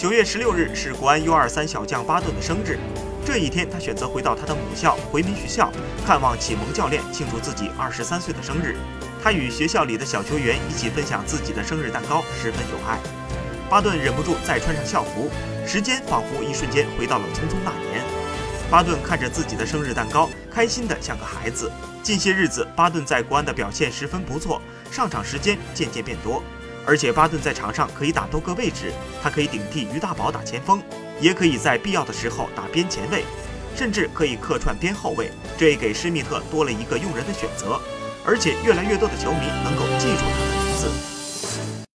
九月十六日是国安 U23 小将巴顿的生日，这一天他选择回到他的母校回民学校，看望启蒙教练，庆祝自己二十三岁的生日。他与学校里的小球员一起分享自己的生日蛋糕，十分有爱。巴顿忍不住再穿上校服，时间仿佛一瞬间回到了匆匆那年。巴顿看着自己的生日蛋糕，开心的像个孩子。近些日子，巴顿在国安的表现十分不错，上场时间渐渐变多，而且巴顿在场上可以打多个位置，他可以顶替于大宝打前锋，也可以在必要的时候打边前卫，甚至可以客串边后卫，这也给施密特多了一个用人的选择。而且越来越多的球迷能够记住他的名字。